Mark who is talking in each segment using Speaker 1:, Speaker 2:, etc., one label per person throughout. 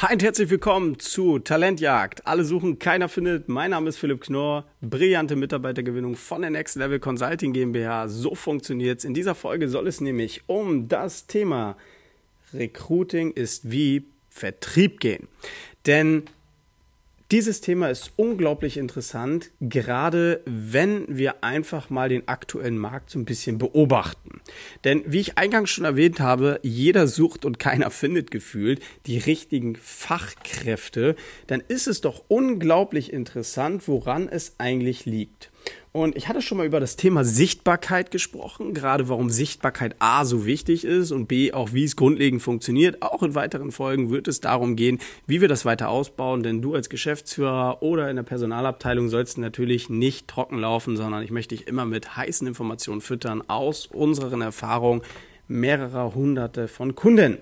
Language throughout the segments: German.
Speaker 1: Hi und herzlich willkommen zu Talentjagd. Alle suchen, keiner findet. Mein Name ist Philipp Knorr. Brillante Mitarbeitergewinnung von der Next Level Consulting GmbH. So funktioniert's. In dieser Folge soll es nämlich um das Thema Recruiting ist wie Vertrieb gehen. Denn dieses Thema ist unglaublich interessant, gerade wenn wir einfach mal den aktuellen Markt so ein bisschen beobachten. Denn wie ich eingangs schon erwähnt habe, jeder sucht und keiner findet gefühlt die richtigen Fachkräfte, dann ist es doch unglaublich interessant, woran es eigentlich liegt. Und ich hatte schon mal über das Thema Sichtbarkeit gesprochen, gerade warum Sichtbarkeit A so wichtig ist und B auch wie es grundlegend funktioniert. Auch in weiteren Folgen wird es darum gehen, wie wir das weiter ausbauen, denn du als Geschäftsführer oder in der Personalabteilung sollst natürlich nicht trocken laufen, sondern ich möchte dich immer mit heißen Informationen füttern aus unseren Erfahrungen mehrerer hunderte von Kunden.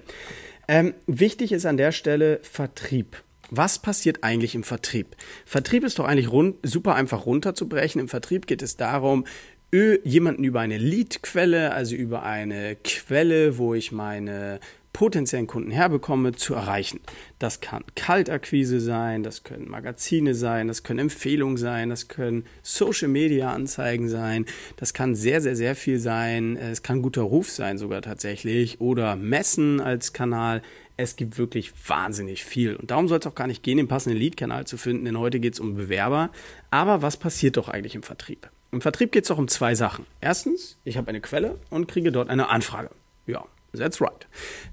Speaker 1: Ähm, wichtig ist an der Stelle Vertrieb. Was passiert eigentlich im Vertrieb? Vertrieb ist doch eigentlich rund, super einfach runterzubrechen. Im Vertrieb geht es darum, jemanden über eine Leadquelle, also über eine Quelle, wo ich meine potenziellen Kunden herbekomme, zu erreichen. Das kann Kaltakquise sein, das können Magazine sein, das können Empfehlungen sein, das können Social Media Anzeigen sein, das kann sehr, sehr, sehr viel sein. Es kann guter Ruf sein sogar tatsächlich oder Messen als Kanal. Es gibt wirklich wahnsinnig viel. Und darum soll es auch gar nicht gehen, den passenden Lead-Kanal zu finden, denn heute geht es um Bewerber. Aber was passiert doch eigentlich im Vertrieb? Im Vertrieb geht es doch um zwei Sachen. Erstens, ich habe eine Quelle und kriege dort eine Anfrage. Ja, That's right.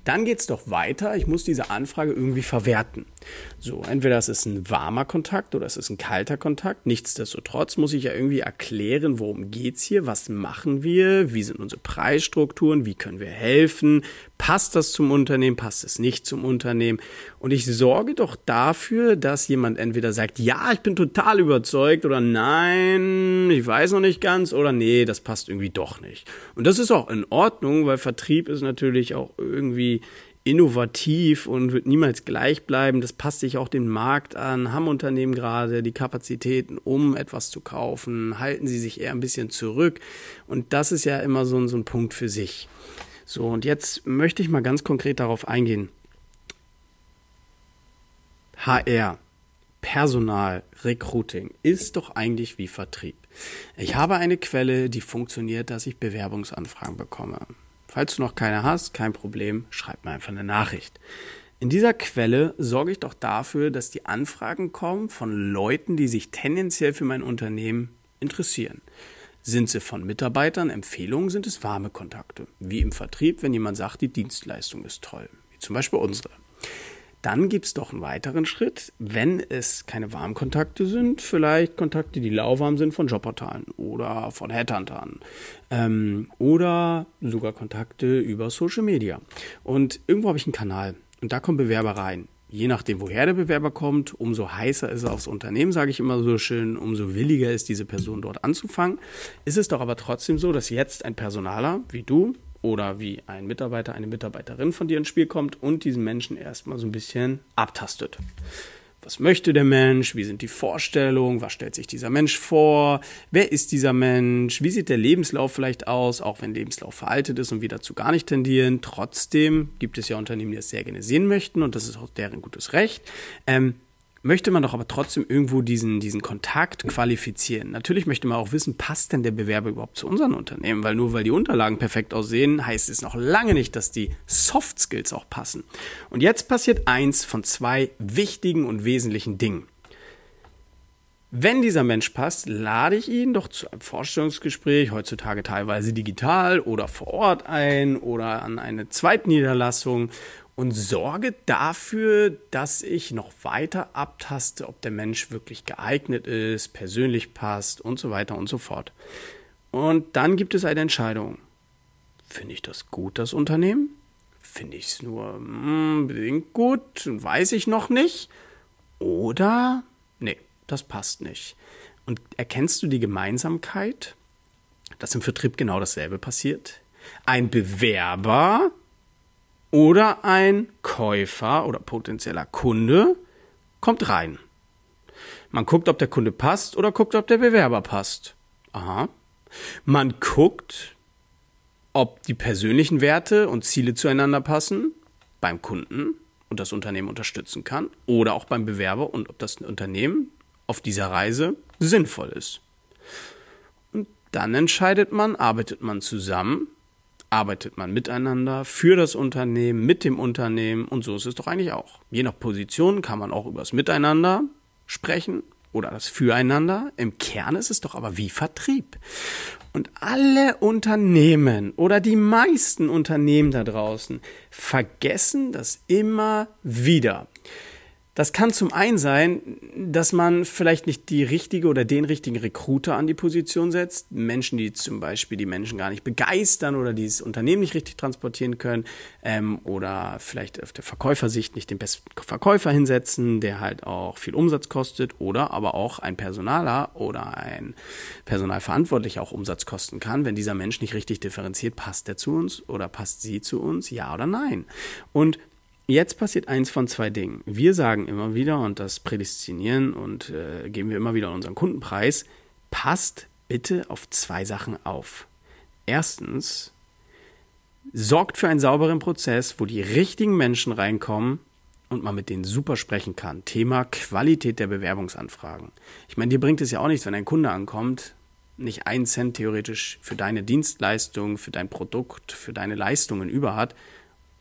Speaker 1: Dann geht es doch weiter. Ich muss diese Anfrage irgendwie verwerten. So, entweder es ist ein warmer Kontakt oder es ist ein kalter Kontakt. Nichtsdestotrotz muss ich ja irgendwie erklären, worum geht's hier, was machen wir, wie sind unsere Preisstrukturen, wie können wir helfen, passt das zum Unternehmen, passt es nicht zum Unternehmen. Und ich sorge doch dafür, dass jemand entweder sagt, ja, ich bin total überzeugt oder nein, ich weiß noch nicht ganz oder nee, das passt irgendwie doch nicht. Und das ist auch in Ordnung, weil Vertrieb ist natürlich auch irgendwie innovativ und wird niemals gleich bleiben. Das passt sich auch dem Markt an. Haben Unternehmen gerade die Kapazitäten, um etwas zu kaufen? Halten sie sich eher ein bisschen zurück? Und das ist ja immer so, so ein Punkt für sich. So, und jetzt möchte ich mal ganz konkret darauf eingehen. HR, Personal, Recruiting ist doch eigentlich wie Vertrieb. Ich habe eine Quelle, die funktioniert, dass ich Bewerbungsanfragen bekomme. Falls du noch keine hast, kein Problem, schreib mir einfach eine Nachricht. In dieser Quelle sorge ich doch dafür, dass die Anfragen kommen von Leuten, die sich tendenziell für mein Unternehmen interessieren. Sind sie von Mitarbeitern Empfehlungen, sind es warme Kontakte. Wie im Vertrieb, wenn jemand sagt, die Dienstleistung ist toll. Wie zum Beispiel unsere. Dann gibt es doch einen weiteren Schritt, wenn es keine Warmkontakte sind, vielleicht Kontakte, die lauwarm sind von Jobportalen oder von Headhuntern ähm, oder sogar Kontakte über Social Media. Und irgendwo habe ich einen Kanal und da kommen Bewerber rein. Je nachdem, woher der Bewerber kommt, umso heißer ist er aufs Unternehmen, sage ich immer so schön, umso williger ist diese Person dort anzufangen. Ist es doch aber trotzdem so, dass jetzt ein Personaler wie du oder wie ein Mitarbeiter, eine Mitarbeiterin von dir ins Spiel kommt und diesen Menschen erstmal so ein bisschen abtastet. Was möchte der Mensch? Wie sind die Vorstellungen? Was stellt sich dieser Mensch vor? Wer ist dieser Mensch? Wie sieht der Lebenslauf vielleicht aus? Auch wenn Lebenslauf veraltet ist und wir dazu gar nicht tendieren. Trotzdem gibt es ja Unternehmen, die es sehr gerne sehen möchten und das ist auch deren gutes Recht. Ähm, möchte man doch aber trotzdem irgendwo diesen, diesen Kontakt qualifizieren. Natürlich möchte man auch wissen, passt denn der Bewerber überhaupt zu unserem Unternehmen? Weil nur weil die Unterlagen perfekt aussehen, heißt es noch lange nicht, dass die Soft Skills auch passen. Und jetzt passiert eins von zwei wichtigen und wesentlichen Dingen. Wenn dieser Mensch passt, lade ich ihn doch zu einem Vorstellungsgespräch, heutzutage teilweise digital oder vor Ort ein oder an eine Zweitniederlassung und sorge dafür, dass ich noch weiter abtaste, ob der Mensch wirklich geeignet ist, persönlich passt und so weiter und so fort. Und dann gibt es eine Entscheidung. Finde ich das gut, das Unternehmen? Finde ich es nur hm, bedingt gut, weiß ich noch nicht? Oder nee, das passt nicht. Und erkennst du die Gemeinsamkeit, dass im Vertrieb genau dasselbe passiert? Ein Bewerber oder ein Käufer oder potenzieller Kunde kommt rein. Man guckt, ob der Kunde passt oder guckt, ob der Bewerber passt. Aha. Man guckt, ob die persönlichen Werte und Ziele zueinander passen beim Kunden und das Unternehmen unterstützen kann oder auch beim Bewerber und ob das Unternehmen auf dieser Reise sinnvoll ist. Und dann entscheidet man, arbeitet man zusammen, arbeitet man miteinander für das Unternehmen, mit dem Unternehmen und so ist es doch eigentlich auch. Je nach Position kann man auch über das Miteinander sprechen oder das Füreinander. Im Kern ist es doch aber wie Vertrieb. Und alle Unternehmen oder die meisten Unternehmen da draußen vergessen das immer wieder. Das kann zum einen sein, dass man vielleicht nicht die richtige oder den richtigen Recruiter an die Position setzt. Menschen, die zum Beispiel die Menschen gar nicht begeistern oder die das Unternehmen nicht richtig transportieren können. Ähm, oder vielleicht auf der Verkäufersicht nicht den besten Verkäufer hinsetzen, der halt auch viel Umsatz kostet. Oder aber auch ein Personaler oder ein Personalverantwortlicher auch Umsatz kosten kann. Wenn dieser Mensch nicht richtig differenziert, passt der zu uns oder passt sie zu uns? Ja oder nein? Und Jetzt passiert eins von zwei Dingen. Wir sagen immer wieder, und das prädestinieren und äh, geben wir immer wieder unseren Kundenpreis, passt bitte auf zwei Sachen auf. Erstens, sorgt für einen sauberen Prozess, wo die richtigen Menschen reinkommen und man mit denen super sprechen kann. Thema Qualität der Bewerbungsanfragen. Ich meine, dir bringt es ja auch nichts, wenn ein Kunde ankommt, nicht einen Cent theoretisch für deine Dienstleistung, für dein Produkt, für deine Leistungen über hat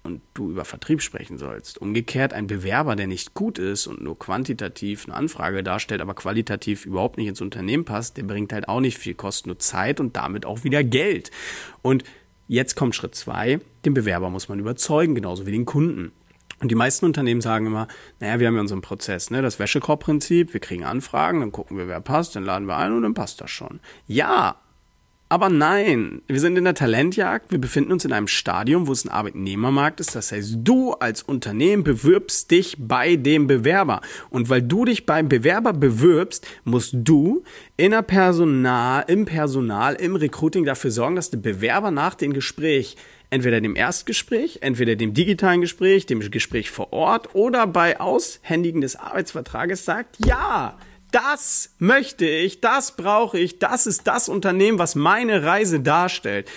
Speaker 1: und du über Vertrieb sprechen sollst. Umgekehrt ein Bewerber, der nicht gut ist und nur quantitativ eine Anfrage darstellt, aber qualitativ überhaupt nicht ins Unternehmen passt, der bringt halt auch nicht viel, kostet nur Zeit und damit auch wieder Geld. Und jetzt kommt Schritt zwei, den Bewerber muss man überzeugen, genauso wie den Kunden. Und die meisten Unternehmen sagen immer, naja, wir haben ja unseren Prozess, ne, das Wäschekorb-Prinzip, wir kriegen Anfragen, dann gucken wir, wer passt, dann laden wir ein und dann passt das schon. Ja, aber nein, wir sind in der Talentjagd, wir befinden uns in einem Stadium, wo es ein Arbeitnehmermarkt ist. Das heißt, du als Unternehmen bewirbst dich bei dem Bewerber. Und weil du dich beim Bewerber bewirbst, musst du in der Personal, im Personal, im Recruiting dafür sorgen, dass der Bewerber nach dem Gespräch entweder dem Erstgespräch, entweder dem digitalen Gespräch, dem Gespräch vor Ort oder bei Aushändigen des Arbeitsvertrages sagt, ja, das möchte ich, das brauche ich, das ist das Unternehmen, was meine Reise darstellt.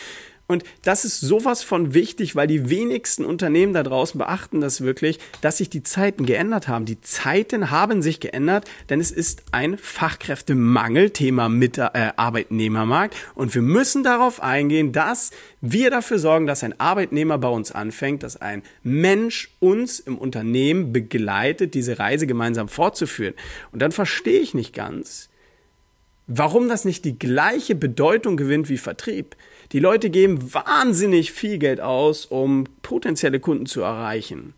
Speaker 1: Und das ist sowas von wichtig, weil die wenigsten Unternehmen da draußen beachten das wirklich, dass sich die Zeiten geändert haben. Die Zeiten haben sich geändert, denn es ist ein Fachkräftemangelthema mit äh, Arbeitnehmermarkt. Und wir müssen darauf eingehen, dass wir dafür sorgen, dass ein Arbeitnehmer bei uns anfängt, dass ein Mensch uns im Unternehmen begleitet, diese Reise gemeinsam fortzuführen. Und dann verstehe ich nicht ganz, warum das nicht die gleiche Bedeutung gewinnt wie Vertrieb. Die Leute geben wahnsinnig viel Geld aus, um potenzielle Kunden zu erreichen.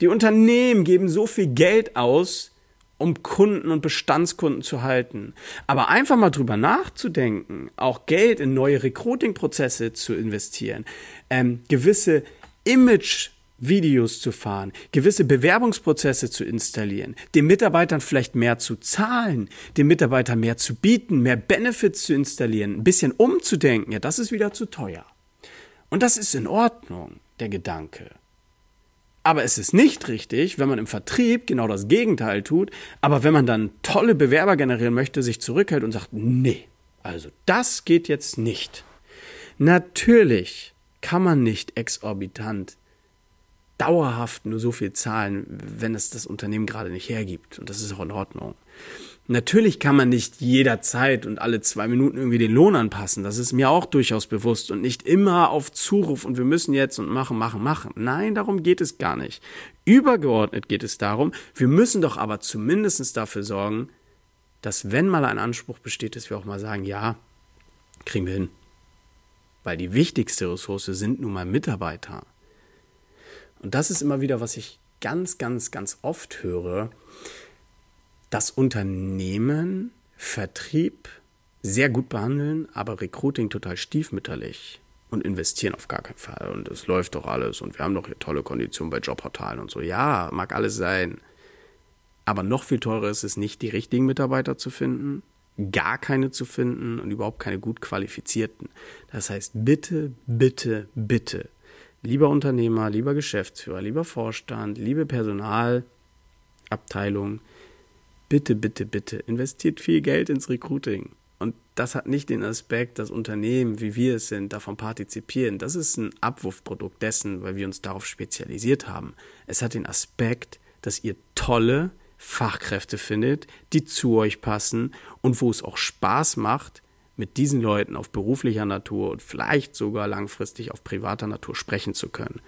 Speaker 1: Die Unternehmen geben so viel Geld aus, um Kunden und Bestandskunden zu halten. Aber einfach mal drüber nachzudenken, auch Geld in neue Recruiting-Prozesse zu investieren, ähm, gewisse Image Videos zu fahren, gewisse Bewerbungsprozesse zu installieren, den Mitarbeitern vielleicht mehr zu zahlen, den Mitarbeitern mehr zu bieten, mehr Benefits zu installieren, ein bisschen umzudenken, ja, das ist wieder zu teuer. Und das ist in Ordnung, der Gedanke. Aber es ist nicht richtig, wenn man im Vertrieb genau das Gegenteil tut, aber wenn man dann tolle Bewerber generieren möchte, sich zurückhält und sagt, nee, also das geht jetzt nicht. Natürlich kann man nicht exorbitant dauerhaft nur so viel zahlen, wenn es das Unternehmen gerade nicht hergibt. Und das ist auch in Ordnung. Natürlich kann man nicht jederzeit und alle zwei Minuten irgendwie den Lohn anpassen. Das ist mir auch durchaus bewusst und nicht immer auf Zuruf und wir müssen jetzt und machen, machen, machen. Nein, darum geht es gar nicht. Übergeordnet geht es darum, wir müssen doch aber zumindest dafür sorgen, dass wenn mal ein Anspruch besteht, dass wir auch mal sagen, ja, kriegen wir hin. Weil die wichtigste Ressource sind nun mal Mitarbeiter. Und das ist immer wieder, was ich ganz, ganz, ganz oft höre, dass Unternehmen Vertrieb sehr gut behandeln, aber Recruiting total stiefmütterlich und investieren auf gar keinen Fall. Und es läuft doch alles und wir haben doch hier tolle Konditionen bei Jobportalen und so. Ja, mag alles sein. Aber noch viel teurer ist es nicht, die richtigen Mitarbeiter zu finden, gar keine zu finden und überhaupt keine gut qualifizierten. Das heißt, bitte, bitte, bitte Lieber Unternehmer, lieber Geschäftsführer, lieber Vorstand, liebe Personalabteilung, bitte, bitte, bitte investiert viel Geld ins Recruiting. Und das hat nicht den Aspekt, dass Unternehmen, wie wir es sind, davon partizipieren. Das ist ein Abwurfprodukt dessen, weil wir uns darauf spezialisiert haben. Es hat den Aspekt, dass ihr tolle Fachkräfte findet, die zu euch passen und wo es auch Spaß macht, mit diesen Leuten auf beruflicher Natur und vielleicht sogar langfristig auf privater Natur sprechen zu können.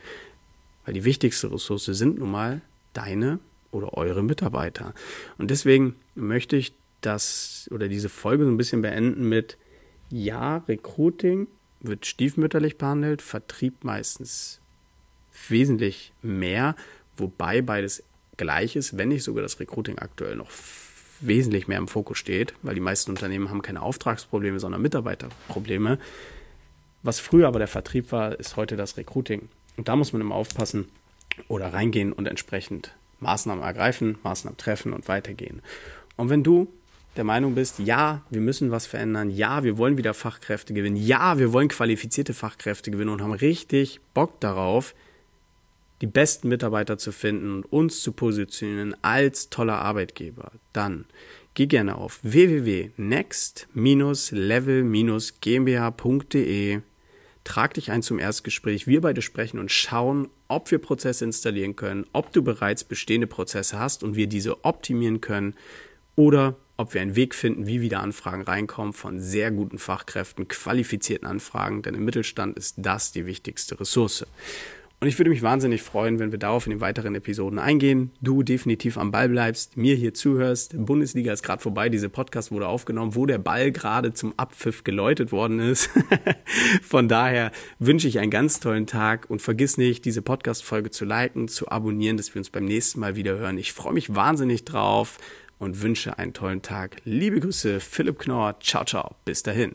Speaker 1: Weil die wichtigste Ressource sind nun mal deine oder eure Mitarbeiter. Und deswegen möchte ich das oder diese Folge so ein bisschen beenden mit ja, Recruiting wird stiefmütterlich behandelt, Vertrieb meistens wesentlich mehr, wobei beides gleich ist, wenn nicht sogar das Recruiting aktuell noch wesentlich mehr im Fokus steht, weil die meisten Unternehmen haben keine Auftragsprobleme, sondern Mitarbeiterprobleme. Was früher aber der Vertrieb war, ist heute das Recruiting. Und da muss man immer aufpassen oder reingehen und entsprechend Maßnahmen ergreifen, Maßnahmen treffen und weitergehen. Und wenn du der Meinung bist, ja, wir müssen was verändern, ja, wir wollen wieder Fachkräfte gewinnen, ja, wir wollen qualifizierte Fachkräfte gewinnen und haben richtig Bock darauf, die besten Mitarbeiter zu finden und uns zu positionieren als toller Arbeitgeber, dann geh gerne auf www.next-level-gmbh.de, trag dich ein zum Erstgespräch, wir beide sprechen und schauen, ob wir Prozesse installieren können, ob du bereits bestehende Prozesse hast und wir diese optimieren können oder ob wir einen Weg finden, wie wieder Anfragen reinkommen von sehr guten Fachkräften, qualifizierten Anfragen, denn im Mittelstand ist das die wichtigste Ressource. Und ich würde mich wahnsinnig freuen, wenn wir darauf in den weiteren Episoden eingehen. Du definitiv am Ball bleibst, mir hier zuhörst. Bundesliga ist gerade vorbei, dieser Podcast wurde aufgenommen, wo der Ball gerade zum Abpfiff geläutet worden ist. Von daher wünsche ich einen ganz tollen Tag und vergiss nicht, diese Podcast-Folge zu liken, zu abonnieren, dass wir uns beim nächsten Mal wieder hören. Ich freue mich wahnsinnig drauf und wünsche einen tollen Tag. Liebe Grüße, Philipp Knorr. Ciao, ciao. Bis dahin.